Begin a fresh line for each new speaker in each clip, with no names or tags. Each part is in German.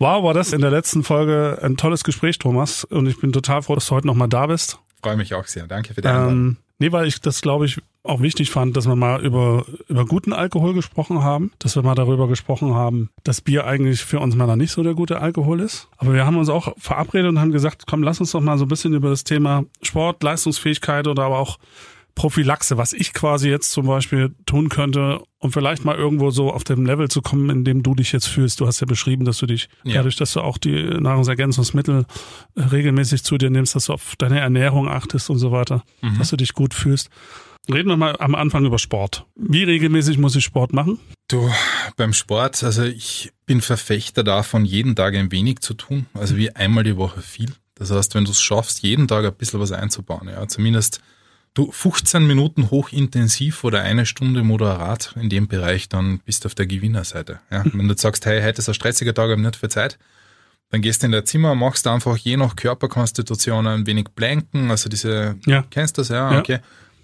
Wow, war das in der letzten Folge ein tolles Gespräch, Thomas. Und ich bin total froh, dass du heute nochmal da bist.
Freue mich auch sehr. Danke für die Einladung.
Ähm, nee, weil ich das, glaube ich, auch wichtig fand, dass wir mal über, über guten Alkohol gesprochen haben, dass wir mal darüber gesprochen haben, dass Bier eigentlich für uns Männer nicht so der gute Alkohol ist. Aber wir haben uns auch verabredet und haben gesagt, komm, lass uns doch mal so ein bisschen über das Thema Sport, Leistungsfähigkeit oder aber auch Prophylaxe, was ich quasi jetzt zum Beispiel tun könnte, um vielleicht mal irgendwo so auf dem Level zu kommen, in dem du dich jetzt fühlst. Du hast ja beschrieben, dass du dich, ja. dadurch, dass du auch die Nahrungsergänzungsmittel äh, regelmäßig zu dir nimmst, dass du auf deine Ernährung achtest und so weiter, mhm. dass du dich gut fühlst. Reden wir mal am Anfang über Sport. Wie regelmäßig muss ich Sport machen?
Du, beim Sport, also ich bin Verfechter davon, jeden Tag ein wenig zu tun. Also wie einmal die Woche viel. Das heißt, wenn du es schaffst, jeden Tag ein bisschen was einzubauen, ja, zumindest du 15 Minuten hochintensiv oder eine Stunde moderat in dem Bereich, dann bist du auf der Gewinnerseite. Ja? Wenn du sagst, hey, heute ist ein stressiger Tag, habe nicht viel Zeit, dann gehst du in dein Zimmer, machst einfach je nach Körperkonstitution ein wenig Blanken, also diese, ja. kennst du das, ja, ja. okay.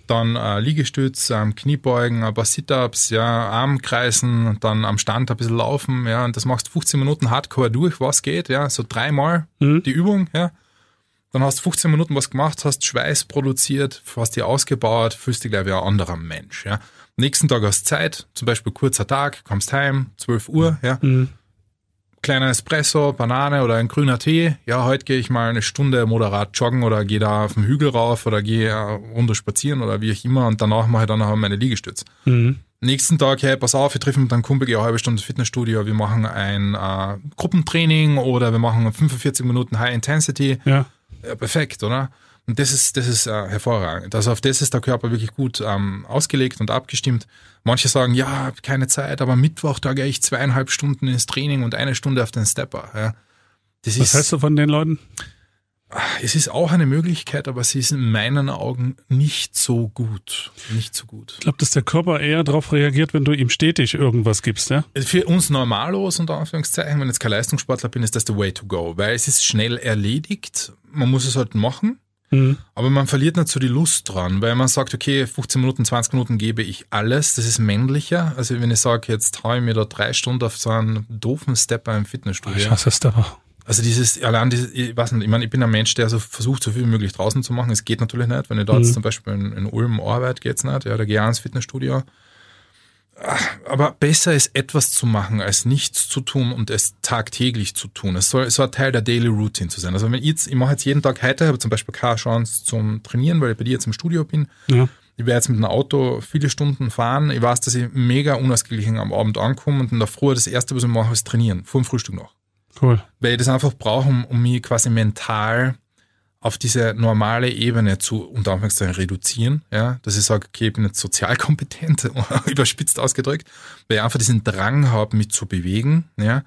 Dann äh, Liegestütz, ähm, Kniebeugen, ein paar Sit-Ups, ja, Armkreisen, dann am Stand ein bisschen laufen, ja, und das machst 15 Minuten Hardcore durch, was geht, ja, so dreimal mhm. die Übung, ja. Dann hast du 15 Minuten was gemacht, hast Schweiß produziert, hast dich ausgebaut, fühlst dich gleich wie ein anderer Mensch. Ja. Nächsten Tag hast du Zeit, zum Beispiel kurzer Tag, kommst heim, 12 Uhr, ja. Mhm. Kleiner Espresso, Banane oder ein grüner Tee. Ja, heute gehe ich mal eine Stunde moderat joggen oder gehe da auf den Hügel rauf oder gehe runter spazieren oder wie auch immer und danach mache ich dann noch meine Liegestütze. Mhm. Nächsten Tag, hey, pass auf, wir treffen mit einem Kumpel, gehe eine halbe Stunde ins Fitnessstudio, wir machen ein äh, Gruppentraining oder wir machen 45 Minuten High Intensity. Ja ja, perfekt, oder? Und das ist, das ist äh, hervorragend. Also auf das ist der Körper wirklich gut ähm, ausgelegt und abgestimmt. Manche sagen, ja, keine Zeit, aber Mittwoch, da gehe ich zweieinhalb Stunden ins Training und eine Stunde auf den Stepper. Ja.
Das Was ist, hältst du von den Leuten?
Es ist auch eine Möglichkeit, aber sie ist in meinen Augen nicht so gut. Nicht so gut.
Ich glaube, dass der Körper eher darauf reagiert, wenn du ihm stetig irgendwas gibst, ja?
Für uns Normalos, unter Anführungszeichen, wenn ich jetzt kein Leistungssportler bin, ist das the way to go, weil es ist schnell erledigt. Man muss es halt machen. Mhm. Aber man verliert nicht so die Lust dran, weil man sagt, okay, 15 Minuten, 20 Minuten gebe ich alles. Das ist männlicher. Also wenn ich sage, jetzt haue ich mir da drei Stunden auf so einen doofen Stepper im Fitnessstudio. Ich
hasse es da.
Also dieses, allein dieses, ich weiß nicht, ich meine, ich bin ein Mensch, der so versucht, so viel wie möglich draußen zu machen. Es geht natürlich nicht. Wenn ich da mhm. jetzt zum Beispiel in, in Ulm arbeite, geht's nicht. Ja, da gehe ich ins Fitnessstudio. Aber besser ist etwas zu machen, als nichts zu tun und es tagtäglich zu tun. Es soll, es soll Teil der Daily Routine zu sein. Also wenn ich jetzt, ich mache jetzt jeden Tag heute, habe zum Beispiel keine Chance zum Trainieren, weil ich bei dir jetzt im Studio bin. Ja. Ich werde jetzt mit dem Auto viele Stunden fahren. Ich weiß, dass ich mega unausgeglichen am Abend ankomme und in der Früh das erste, was ich mache, ist trainieren. Vor dem Frühstück noch. Cool. Weil ich das einfach brauche, um, mich quasi mental auf diese normale Ebene zu, unter Anführungszeichen, reduzieren, ja, dass ich sage, okay, ich bin jetzt sozial kompetent, überspitzt ausgedrückt, weil ich einfach diesen Drang habe, mich zu bewegen, ja.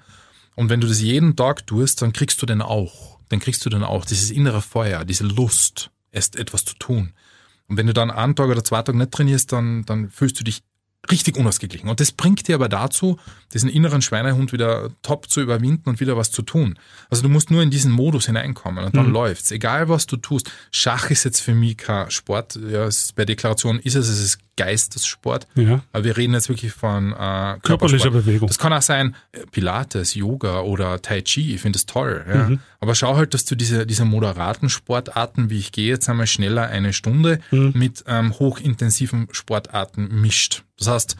Und wenn du das jeden Tag tust, dann kriegst du den auch. Dann kriegst du dann auch dieses innere Feuer, diese Lust, etwas zu tun. Und wenn du dann einen Tag oder zwei Tage nicht trainierst, dann, dann fühlst du dich richtig unausgeglichen. Und das bringt dir aber dazu, diesen inneren Schweinehund wieder top zu überwinden und wieder was zu tun. Also du musst nur in diesen Modus hineinkommen und dann mhm. läuft's. Egal was du tust. Schach ist jetzt für mich kein Sport. Ja, bei Deklaration ist es, es ist Geistessport. Ja. Aber wir reden jetzt wirklich von äh,
körperlicher Bewegung.
Das kann auch sein äh, Pilates, Yoga oder Tai Chi. Ich finde das toll. Ja. Mhm. Aber schau halt, dass du diese, diese moderaten Sportarten, wie ich gehe jetzt einmal schneller eine Stunde, mhm. mit ähm, hochintensiven Sportarten mischt. Das heißt,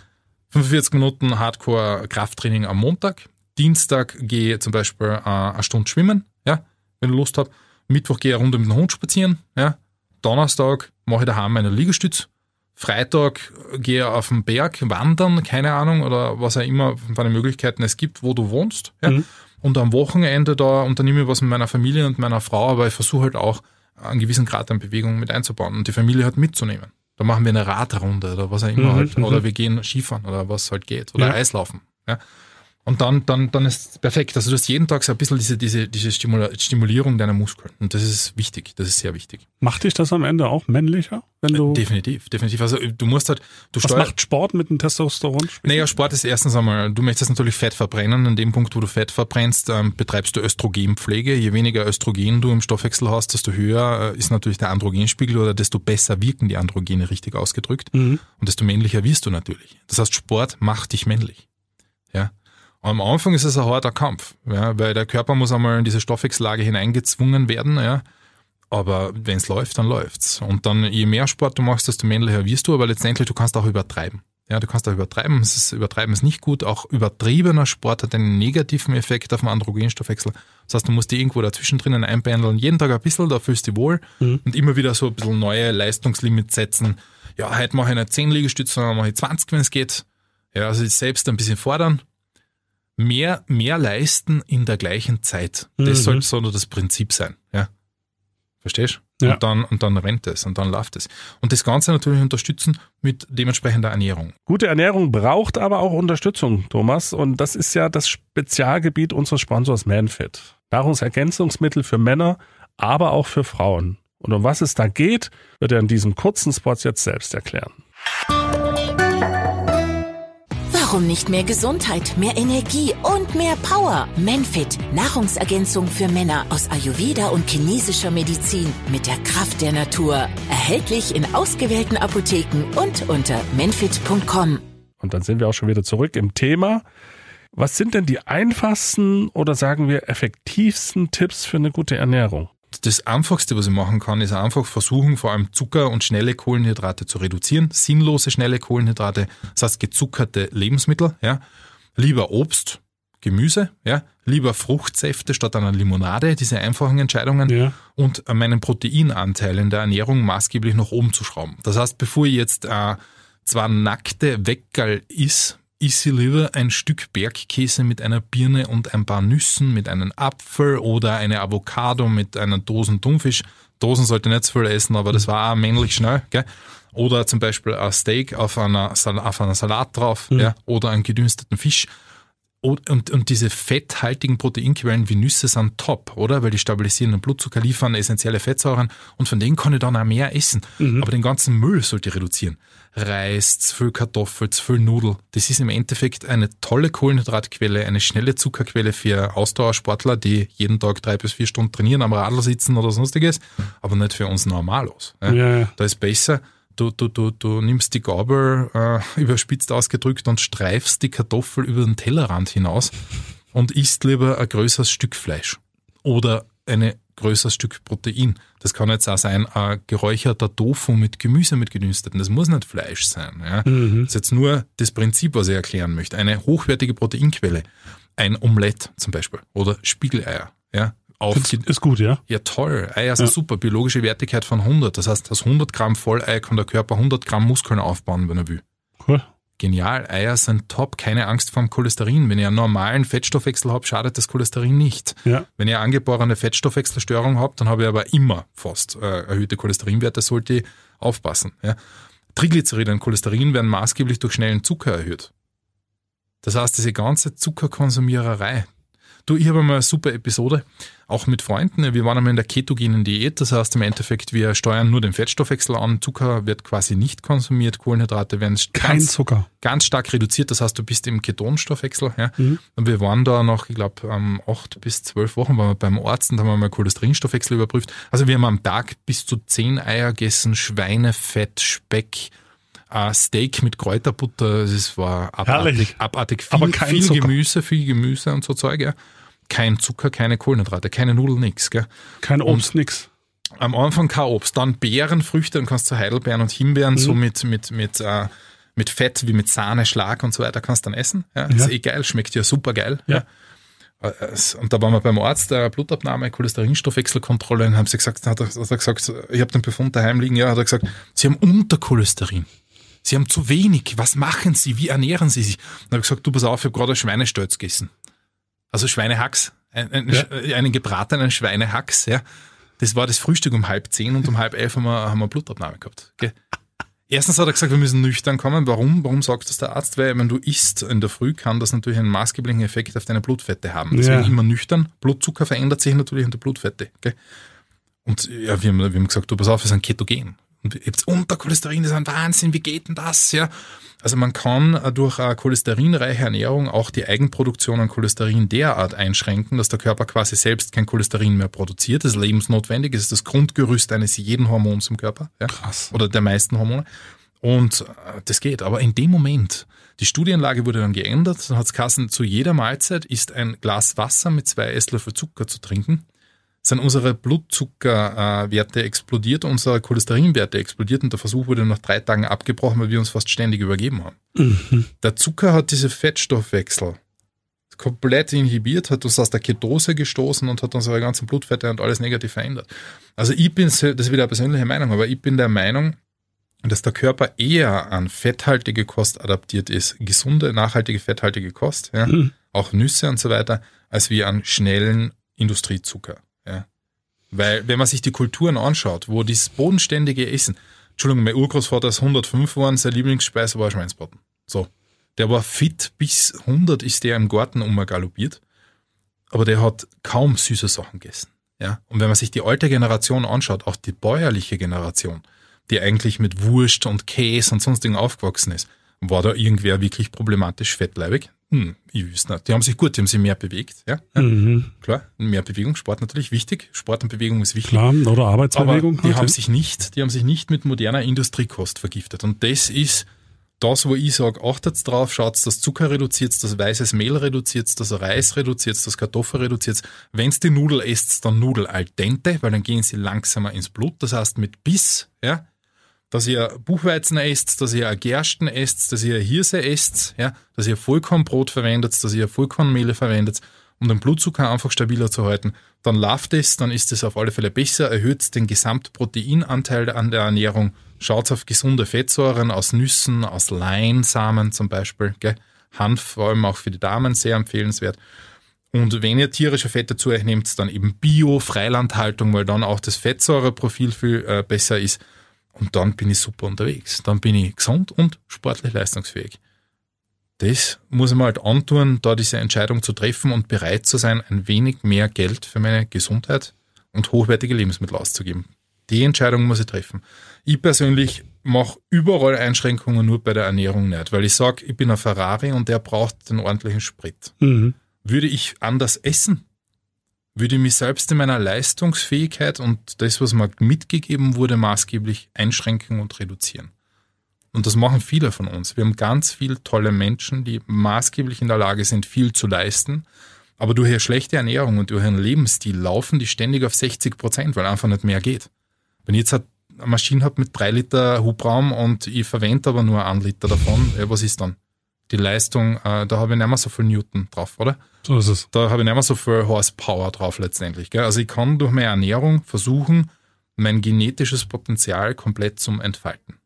45 Minuten Hardcore-Krafttraining am Montag. Dienstag gehe zum Beispiel äh, eine Stunde schwimmen, ja, wenn du Lust hast. Mittwoch gehe ich eine Runde mit dem Hund spazieren, ja. Donnerstag mache ich daheim meine Liegestütze Freitag gehe auf den Berg wandern, keine Ahnung, oder was auch immer von den Möglichkeiten es gibt, wo du wohnst. Ja? Mhm. Und am Wochenende da unternehme ich was mit meiner Familie und meiner Frau, aber ich versuche halt auch einen gewissen Grad an Bewegung mit einzubauen und die Familie halt mitzunehmen. Da machen wir eine Radrunde oder was auch immer mhm. halt, oder mhm. wir gehen Skifahren oder was halt geht, oder ja. Eislaufen. Ja? Und dann, dann, dann ist es perfekt. Also du hast jeden Tag so ein bisschen diese, diese, diese Stimulierung deiner Muskeln. Und das ist wichtig. Das ist sehr wichtig.
Macht dich das am Ende auch männlicher? Wenn du
definitiv, definitiv. Also du musst halt, du
Was macht Sport mit dem Testosteron?
Naja, Sport ist erstens einmal, du möchtest natürlich Fett verbrennen. An dem Punkt, wo du Fett verbrennst, ähm, betreibst du Östrogenpflege. Je weniger Östrogen du im Stoffwechsel hast, desto höher äh, ist natürlich der Androgenspiegel oder desto besser wirken die Androgene richtig ausgedrückt. Mhm. Und desto männlicher wirst du natürlich. Das heißt, Sport macht dich männlich. Ja. Am Anfang ist es ein harter Kampf, ja, weil der Körper muss einmal in diese Stoffwechsellage hineingezwungen werden, ja. Aber wenn es läuft, dann läuft's. Und dann, je mehr Sport du machst, desto männlicher wirst du, aber letztendlich, du kannst auch übertreiben. Ja, du kannst auch übertreiben. Es ist, übertreiben ist nicht gut. Auch übertriebener Sport hat einen negativen Effekt auf den Androgenstoffwechsel. Das heißt, du musst die irgendwo dazwischen drinnen einpendeln. Jeden Tag ein bisschen, da fühlst du dich wohl. Mhm. Und immer wieder so ein bisschen neue Leistungslimits setzen. Ja, heute mache ich nicht 10 Liegestütze, sondern mache ich 20, wenn es geht. Ja, also selbst ein bisschen fordern. Mehr, mehr leisten in der gleichen Zeit. Das mhm. sollte so nur das Prinzip sein. Ja. Verstehst du? Ja. Und, dann, und dann rennt es und dann läuft es. Und das Ganze natürlich unterstützen mit dementsprechender Ernährung.
Gute Ernährung braucht aber auch Unterstützung, Thomas. Und das ist ja das Spezialgebiet unseres Sponsors Manfit. Nahrungsergänzungsmittel für Männer, aber auch für Frauen. Und um was es da geht, wird er in diesem kurzen Spot jetzt selbst erklären.
Warum nicht mehr Gesundheit, mehr Energie und mehr Power? Menfit, Nahrungsergänzung für Männer aus Ayurveda und chinesischer Medizin mit der Kraft der Natur. Erhältlich in ausgewählten Apotheken und unter menfit.com.
Und dann sind wir auch schon wieder zurück im Thema. Was sind denn die einfachsten oder sagen wir effektivsten Tipps für eine gute Ernährung?
Das Einfachste, was ich machen kann, ist einfach versuchen, vor allem Zucker und schnelle Kohlenhydrate zu reduzieren. Sinnlose schnelle Kohlenhydrate, das heißt gezuckerte Lebensmittel, ja. Lieber Obst, Gemüse, ja. Lieber Fruchtsäfte statt einer Limonade, diese einfachen Entscheidungen. Ja. Und meinen Proteinanteil in der Ernährung maßgeblich nach oben zu schrauben. Das heißt, bevor ich jetzt äh, zwar nackte Weckerl is, ich lieber ein Stück Bergkäse mit einer Birne und ein paar Nüssen, mit einem Apfel oder eine Avocado mit einer Dosen Thunfisch. Dosen sollte nicht zu viel essen, aber das war auch männlich schnell. Gell? Oder zum Beispiel ein Steak auf einer, auf einer Salat drauf mhm. ja? oder einen gedünsteten Fisch. Und, und, und diese fetthaltigen Proteinquellen wie Nüsse sind top, oder? Weil die stabilisieren den Blutzucker, liefern essentielle Fettsäuren und von denen kann ich dann auch mehr essen. Mhm. Aber den ganzen Müll sollte ich reduzieren. Reis, zu viel Kartoffel, zu viel Nudel. Das ist im Endeffekt eine tolle Kohlenhydratquelle, eine schnelle Zuckerquelle für Ausdauersportler, die jeden Tag drei bis vier Stunden trainieren, am Radl sitzen oder sonstiges, aber nicht für uns Normalos. Ja. Ja, Da ist besser, du, du, du, du nimmst die Gabel äh, überspitzt ausgedrückt und streifst die Kartoffel über den Tellerrand hinaus und isst lieber ein größeres Stück Fleisch oder eine größeres Stück Protein. Das kann jetzt auch sein, ein geräucherter Tofu mit Gemüse mit gedünsteten. Das muss nicht Fleisch sein. Ja. Mhm. Das ist jetzt nur das Prinzip, was ich erklären möchte. Eine hochwertige Proteinquelle. Ein Omelett zum Beispiel oder Spiegeleier. Ja.
Auf ist gut, ja?
Ja, toll. Eier sind ja. super. Biologische Wertigkeit von 100. Das heißt, aus 100 Gramm Vollei kann der Körper 100 Gramm Muskeln aufbauen, wenn er will. Cool. Genial, Eier sind top, keine Angst vor dem Cholesterin. Wenn ihr einen normalen Fettstoffwechsel habt, schadet das Cholesterin nicht. Ja. Wenn ihr angeborene Fettstoffwechselstörung habt, dann habe ich aber immer fast äh, erhöhte Cholesterinwerte, sollte ich aufpassen. Ja. Triglyceride und Cholesterin werden maßgeblich durch schnellen Zucker erhöht. Das heißt, diese ganze Zuckerkonsumiererei, Du, ich habe mal eine super Episode, auch mit Freunden. Wir waren einmal in der ketogenen Diät, das heißt im Endeffekt, wir steuern nur den Fettstoffwechsel an. Zucker wird quasi nicht konsumiert, Kohlenhydrate werden
Kein ganz, Zucker.
ganz stark reduziert, das heißt, du bist im Ketonstoffwechsel. Ja? Mhm. Und wir waren da noch, ich glaube, um, acht bis zwölf Wochen waren wir beim Arzt und haben wir mal Cholesterinstoffwechsel überprüft. Also wir haben am Tag bis zu zehn Eier gegessen, Schweinefett, Speck, Uh, Steak mit Kräuterbutter, das war abartig, abartig viel, viel Gemüse, viel Gemüse und so Zeug, ja kein Zucker, keine Kohlenhydrate, keine Nudeln, nix. Gell?
Kein Obst, und nix.
Am Anfang kein Obst, dann Beeren, Früchte, dann kannst du Heidelbeeren und Himbeeren mhm. so mit, mit, mit, äh, mit Fett wie mit Sahne, Schlag und so weiter kannst du dann essen. Ja, ja. Ist eh geil, schmeckt ja super geil. Ja. ja. Äh, und da waren wir beim Arzt, der Blutabnahme, Cholesterinstoffwechselkontrolle, und haben sie gesagt, hat er, hat er gesagt, ich habe den Befund daheim liegen, ja, hat er gesagt, Sie haben Untercholesterin. Sie haben zu wenig. Was machen Sie? Wie ernähren Sie sich? Dann habe ich gesagt, du pass auf, ich habe gerade Schweinestolz gegessen. Also Schweinehacks, ein, ein, ja. einen gebratenen Schweinehacks, ja. Das war das Frühstück um halb zehn und um halb elf haben wir, haben wir Blutabnahme gehabt. Gell? Erstens hat er gesagt, wir müssen nüchtern kommen. Warum? Warum sagt das der Arzt? Weil wenn du isst in der Früh, kann das natürlich einen maßgeblichen Effekt auf deine Blutfette haben. Deswegen ja. immer nüchtern. Blutzucker verändert sich natürlich in der Blutfette. Gell? Und ja, wir haben, wir haben gesagt, du pass auf, wir sind ketogen. Und jetzt Untercholesterin, das ist ein Wahnsinn, wie geht denn das? Ja. Also man kann äh, durch eine cholesterinreiche Ernährung auch die Eigenproduktion an Cholesterin derart einschränken, dass der Körper quasi selbst kein Cholesterin mehr produziert. Das ist lebensnotwendig, das ist das Grundgerüst eines jeden Hormons im Körper. Ja. Krass. Oder der meisten Hormone. Und äh, das geht. Aber in dem Moment, die Studienlage wurde dann geändert, dann hat es Kassen, zu jeder Mahlzeit ist ein Glas Wasser mit zwei Esslöffel Zucker zu trinken. Sind unsere Blutzuckerwerte explodiert, unsere Cholesterinwerte explodiert und der Versuch wurde nach drei Tagen abgebrochen, weil wir uns fast ständig übergeben haben.
Mhm.
Der Zucker hat diese Fettstoffwechsel komplett inhibiert, hat uns aus der Ketose gestoßen und hat unsere ganzen Blutfette und alles negativ verändert. Also ich bin, das ist wieder eine persönliche Meinung, aber ich bin der Meinung, dass der Körper eher an fetthaltige Kost adaptiert ist, gesunde, nachhaltige, fetthaltige Kost, ja,
Mhm.
auch Nüsse und so weiter, als wie an schnellen Industriezucker. Ja. Weil, wenn man sich die Kulturen anschaut, wo dieses bodenständige Essen, Entschuldigung, mein Urgroßvater ist 105 geworden, seine Lieblingsspeise war Schweinsbraten. So. Der war fit, bis 100 ist der im Garten umgaloppiert, aber der hat kaum süße Sachen gegessen. Ja. Und wenn man sich die alte Generation anschaut, auch die bäuerliche Generation, die eigentlich mit Wurst und Käse und sonstigen aufgewachsen ist, war da irgendwer wirklich problematisch fettleibig? Hm, ich wüsste nicht. Die haben sich gut, die haben sich mehr bewegt, ja.
Mhm.
Klar, mehr Bewegung, Sport natürlich wichtig. Sport und Bewegung ist wichtig.
Klar, oder
Aber
Arbeitsbewegung.
die
halt,
haben sich nicht, die haben sich nicht mit moderner Industriekost vergiftet. Und das ist das, wo ich sage, achtet drauf, schaut, dass Zucker reduziert, dass weißes Mehl reduziert, dass Reis reduziert, dass Kartoffel reduziert. Wenn's die Nudel esst, dann Nudel al dente, weil dann gehen sie langsamer ins Blut. Das heißt mit Biss, ja. Dass ihr Buchweizen esst, dass ihr Gersten esst, dass ihr Hirse esst, ja, dass ihr Vollkornbrot verwendet, dass ihr Vollkornmehle verwendet, um den Blutzucker einfach stabiler zu halten. Dann läuft es, dann ist es auf alle Fälle besser, erhöht den Gesamtproteinanteil an der Ernährung, schaut auf gesunde Fettsäuren aus Nüssen, aus Leinsamen zum Beispiel, gell? Hanf vor allem auch für die Damen sehr empfehlenswert. Und wenn ihr tierische Fette zu euch nehmt, dann eben Bio, Freilandhaltung, weil dann auch das Fettsäureprofil viel äh, besser ist. Und dann bin ich super unterwegs. Dann bin ich gesund und sportlich leistungsfähig. Das muss ich mir halt antun, da diese Entscheidung zu treffen und bereit zu sein, ein wenig mehr Geld für meine Gesundheit und hochwertige Lebensmittel auszugeben. Die Entscheidung muss ich treffen. Ich persönlich mache überall Einschränkungen, nur bei der Ernährung nicht, weil ich sage, ich bin ein Ferrari und der braucht den ordentlichen Sprit.
Mhm.
Würde ich anders essen? Würde ich mich selbst in meiner Leistungsfähigkeit und das, was mir mitgegeben wurde, maßgeblich einschränken und reduzieren? Und das machen viele von uns. Wir haben ganz viele tolle Menschen, die maßgeblich in der Lage sind, viel zu leisten. Aber durch ihre schlechte Ernährung und durch ihren Lebensstil laufen die ständig auf 60 Prozent, weil einfach nicht mehr geht. Wenn ich jetzt eine Maschine habe mit drei Liter Hubraum und ich verwende aber nur einen Liter davon, was ist dann? Die Leistung, äh, da habe ich nicht mehr so viel Newton drauf, oder?
So ist es.
Da habe ich nicht mehr so viel Horsepower drauf letztendlich. Gell? Also ich kann durch meine Ernährung versuchen, mein genetisches Potenzial komplett zum Entfalten.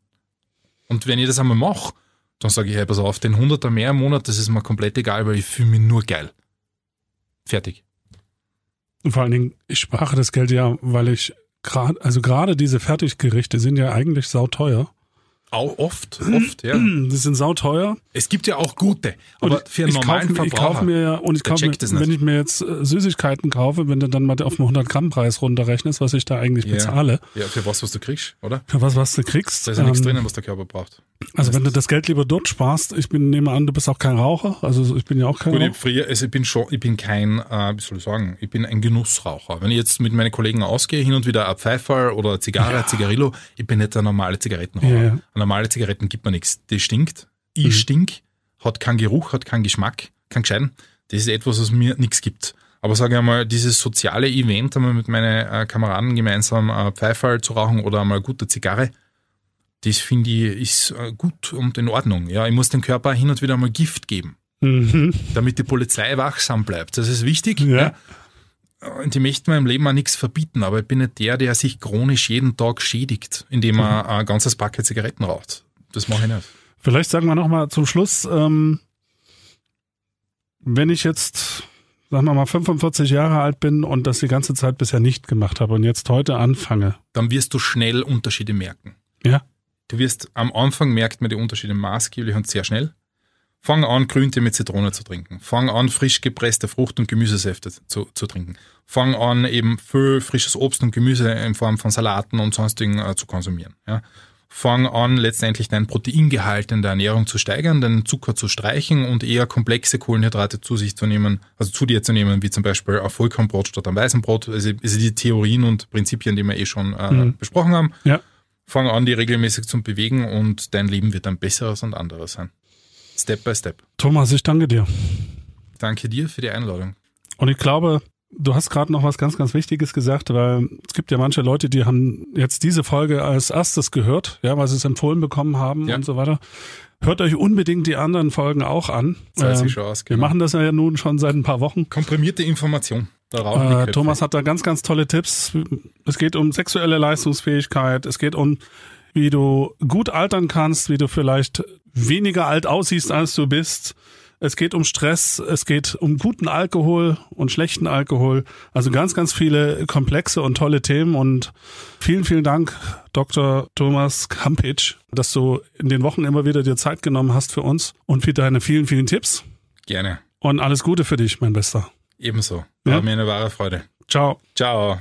Und wenn ich das einmal mache, dann sage ich, hey, pass auf, den 100er mehr im Monat, das ist mir komplett egal, weil ich fühle mich nur geil. Fertig.
Und vor allen Dingen, ich sprach das Geld ja, weil ich gerade, also gerade diese Fertiggerichte sind ja eigentlich sauteuer.
Auch oft, oft, ja.
Die sind sauteuer.
Es gibt ja auch gute, aber
Und
für einen
ich
normalen
kaufe, ich
Verbraucher.
kaufe mir ja, und ich kaufe mir, wenn ich mir jetzt äh, Süßigkeiten kaufe, wenn du dann mal auf den 100 Gramm Preis runterrechnest, was ich da eigentlich
Ja.
bezahle,
ja, für was, was du kriegst, oder?
für was, was du kriegst.
Da ist ja nichts
ähm,
drinnen, was der Körper braucht.
Also wenn du das Geld lieber dort sparst, ich bin, nehme an, du bist auch kein Raucher, also ich bin ja auch kein
Gut, ich,
Raucher.
früher, also ich bin schon, ich bin kein, äh, wie soll ich sagen, ich bin ein Genussraucher. Wenn ich jetzt mit meinen Kollegen ausgehe, hin und wieder ein Pfeiferl oder eine Zigarre, ein Zigarillo, ich bin nicht der normale Zigarettenraucher.
Ja, ja.
Normale Zigaretten gibt mir nichts. Die stinkt, ich stink, hat keinen Geruch, hat keinen Geschmack, keinen gescheiten. Das ist etwas, was mir nichts gibt. Aber sage ich einmal, dieses soziale Event, einmal mit meinen äh, Kameraden gemeinsam äh, Pfeiferl zu rauchen oder einmal eine gute Zigarre, das finde ich ist äh, gut und in Ordnung. Ja, ich muss dem Körper hin und wieder mal Gift geben
Mhm.
damit die Polizei wachsam bleibt. Das ist wichtig.
Ja.
Und ich möchte mir im Leben auch nichts verbieten, aber ich bin nicht der, der sich chronisch jeden Tag schädigt, indem er ein ganzes Paket Zigaretten raucht. Das mache ich nicht.
Vielleicht sagen wir nochmal zum Schluss, ähm, wenn ich jetzt, sagen wir mal, 45 Jahre alt bin und das die ganze Zeit bisher nicht gemacht habe und jetzt heute anfange,
Dann wirst du schnell Unterschiede merken.
ja,
Du wirst am Anfang merkt man die Unterschiede maßgeblich und sehr schnell. Fang an, Grüntee mit Zitrone zu trinken. Fang an, frisch gepresste Frucht- und Gemüsesäfte zu, zu trinken. Fang an, eben viel frisches Obst und Gemüse in Form von Salaten und sonstigen äh, zu konsumieren. Ja. Fang an, letztendlich dein Proteingehalt in der Ernährung zu steigern, den Zucker zu streichen und eher komplexe Kohlenhydrate zu sich zu nehmen, also zu dir zu nehmen, wie zum Beispiel ein Vollkornbrot statt ein Weißenbrot. Also, also die Theorien und Prinzipien, die wir eh schon äh, besprochen haben
ja,
fang an, die regelmäßig zu bewegen und dein Leben wird ein besseres und anderes sein. Step by Step.
Thomas, ich danke dir.
Danke dir für die Einladung.
Und ich glaube, du hast gerade noch was ganz, ganz Wichtiges gesagt, weil es gibt ja manche Leute, die haben jetzt diese Folge als erstes gehört, ja, weil sie es empfohlen bekommen haben
Ja.
und so weiter. Hört euch unbedingt die anderen Folgen auch an.
Sich
Ähm,
schon aus,
Wir
genau.
machen das ja nun schon seit ein paar Wochen.
Komprimierte Information.
Äh. Thomas hat da ganz, ganz tolle Tipps. Es geht um sexuelle Leistungsfähigkeit. Es geht um, wie du gut altern kannst, wie du vielleicht weniger alt aussiehst, als du bist. Es geht um Stress. Es geht um guten Alkohol und schlechten Alkohol. Also ganz, ganz viele komplexe und tolle Themen. Und vielen, vielen Dank, Dr. Thomas Kampitsch, dass du in den Wochen immer wieder dir Zeit genommen hast für uns und für deine vielen, vielen Tipps.
Gerne.
Und alles Gute für dich, mein Bester.
Ebenso.
Ja.
War mir eine wahre Freude.
Ciao.
Ciao.